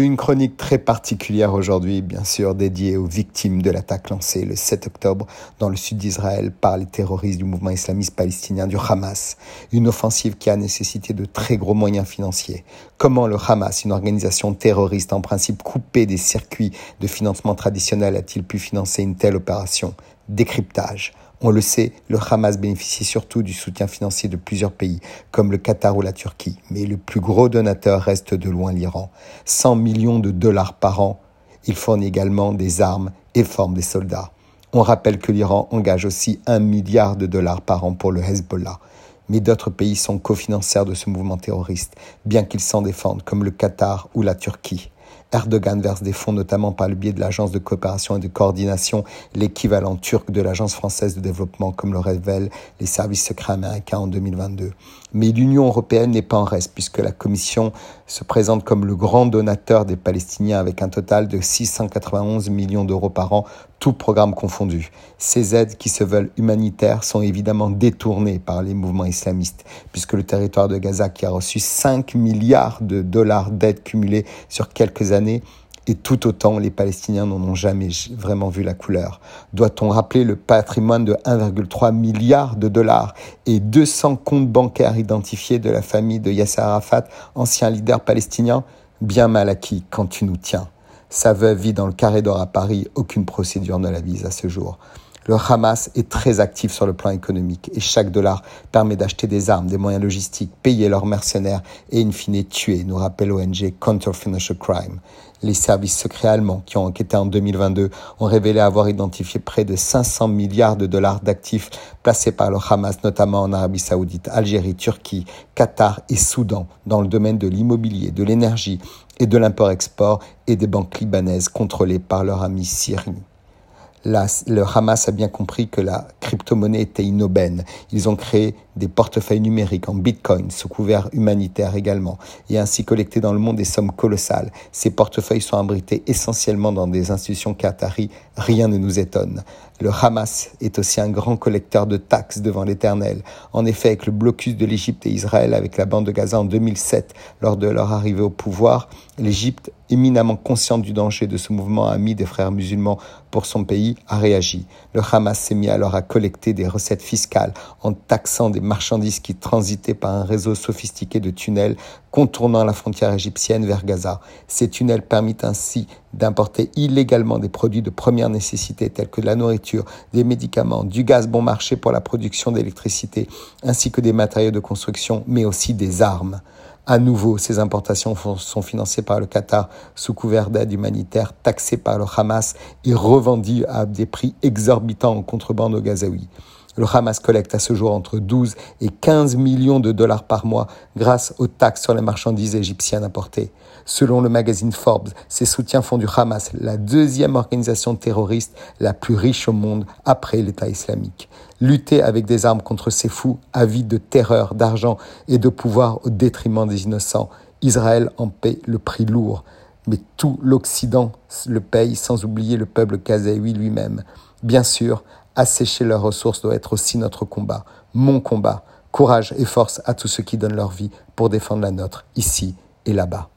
Une chronique très particulière aujourd'hui, bien sûr, dédiée aux victimes de l'attaque lancée le 7 octobre dans le sud d'Israël par les terroristes du mouvement islamiste palestinien du Hamas. Une offensive qui a nécessité de très gros moyens financiers. Comment le Hamas, une organisation terroriste en principe coupée des circuits de financement traditionnels, a-t-il pu financer une telle opération? Décryptage. On le sait, le Hamas bénéficie surtout du soutien financier de plusieurs pays, comme le Qatar ou la Turquie, mais le plus gros donateur reste de loin l'Iran. 100 millions de dollars par an. Il fournit également des armes et forme des soldats. On rappelle que l'Iran engage aussi un milliard de dollars par an pour le Hezbollah. Mais d'autres pays sont cofinanceurs de ce mouvement terroriste, bien qu'ils s'en défendent, comme le Qatar ou la Turquie. Erdogan verse des fonds notamment par le biais de l'Agence de coopération et de coordination, l'équivalent turc de l'Agence française de développement, comme le révèlent les services secrets américains en 2022. Mais l'Union européenne n'est pas en reste, puisque la Commission se présente comme le grand donateur des Palestiniens avec un total de 691 millions d'euros par an, tout programme confondu. Ces aides qui se veulent humanitaires sont évidemment détournées par les mouvements islamistes, puisque le territoire de Gaza, qui a reçu 5 milliards de dollars d'aides cumulées sur quelques années, et tout autant les Palestiniens n'en ont jamais vraiment vu la couleur. Doit-on rappeler le patrimoine de 1,3 milliard de dollars et 200 comptes bancaires identifiés de la famille de Yasser Arafat, ancien leader palestinien Bien mal acquis quand tu nous tiens? Sa veuve vit dans le carré d'or à Paris, aucune procédure ne la vise à ce jour. Le Hamas est très actif sur le plan économique et chaque dollar permet d'acheter des armes, des moyens logistiques, payer leurs mercenaires et in fine tuer, nous rappelle l'ONG Counter Financial Crime. Les services secrets allemands qui ont enquêté en 2022 ont révélé avoir identifié près de 500 milliards de dollars d'actifs placés par le Hamas, notamment en Arabie saoudite, Algérie, Turquie, Qatar et Soudan, dans le domaine de l'immobilier, de l'énergie et de l'import-export et des banques libanaises contrôlées par leur ami Syrie le Hamas a bien compris que la crypto-monnaie était inaubaine. Ils ont créé des portefeuilles numériques en bitcoin sous couvert humanitaire également et ainsi collecté dans le monde des sommes colossales. Ces portefeuilles sont abrités essentiellement dans des institutions qatari. Rien ne nous étonne. Le Hamas est aussi un grand collecteur de taxes devant l'éternel. En effet, avec le blocus de l'Égypte et Israël avec la bande de Gaza en 2007, lors de leur arrivée au pouvoir, l'Égypte, éminemment consciente du danger de ce mouvement ami des frères musulmans pour son pays, a réagi. Le Hamas s'est mis alors à collecter des recettes fiscales en taxant des marchandises qui transitaient par un réseau sophistiqué de tunnels contournant la frontière égyptienne vers Gaza. Ces tunnels permettent ainsi d'importer illégalement des produits de première nécessité tels que de la nourriture, des médicaments, du gaz bon marché pour la production d'électricité, ainsi que des matériaux de construction, mais aussi des armes. À nouveau, ces importations sont financées par le Qatar sous couvert d'aide humanitaire, taxées par le Hamas et revendues à des prix exorbitants en contrebande aux Gazaouis. Le Hamas collecte à ce jour entre 12 et 15 millions de dollars par mois grâce aux taxes sur les marchandises égyptiennes importées. Selon le magazine Forbes, ces soutiens font du Hamas la deuxième organisation terroriste la plus riche au monde après l'État islamique. Lutter avec des armes contre ces fous, avides de terreur, d'argent et de pouvoir au détriment des innocents, Israël en paie le prix lourd. Mais tout l'Occident le paye sans oublier le peuple kazaoui lui-même. Bien sûr, Assécher leurs ressources doit être aussi notre combat, mon combat. Courage et force à tous ceux qui donnent leur vie pour défendre la nôtre, ici et là-bas.